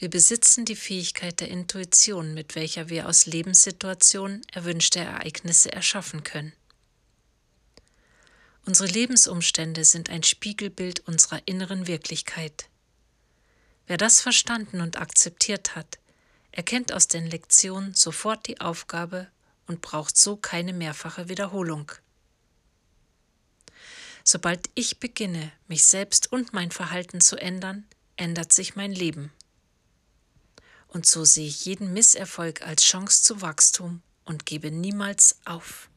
Wir besitzen die Fähigkeit der Intuition, mit welcher wir aus Lebenssituationen erwünschte Ereignisse erschaffen können. Unsere Lebensumstände sind ein Spiegelbild unserer inneren Wirklichkeit. Wer das verstanden und akzeptiert hat, erkennt aus den Lektionen sofort die Aufgabe und braucht so keine mehrfache Wiederholung. Sobald ich beginne, mich selbst und mein Verhalten zu ändern, ändert sich mein Leben. Und so sehe ich jeden Misserfolg als Chance zu Wachstum und gebe niemals auf.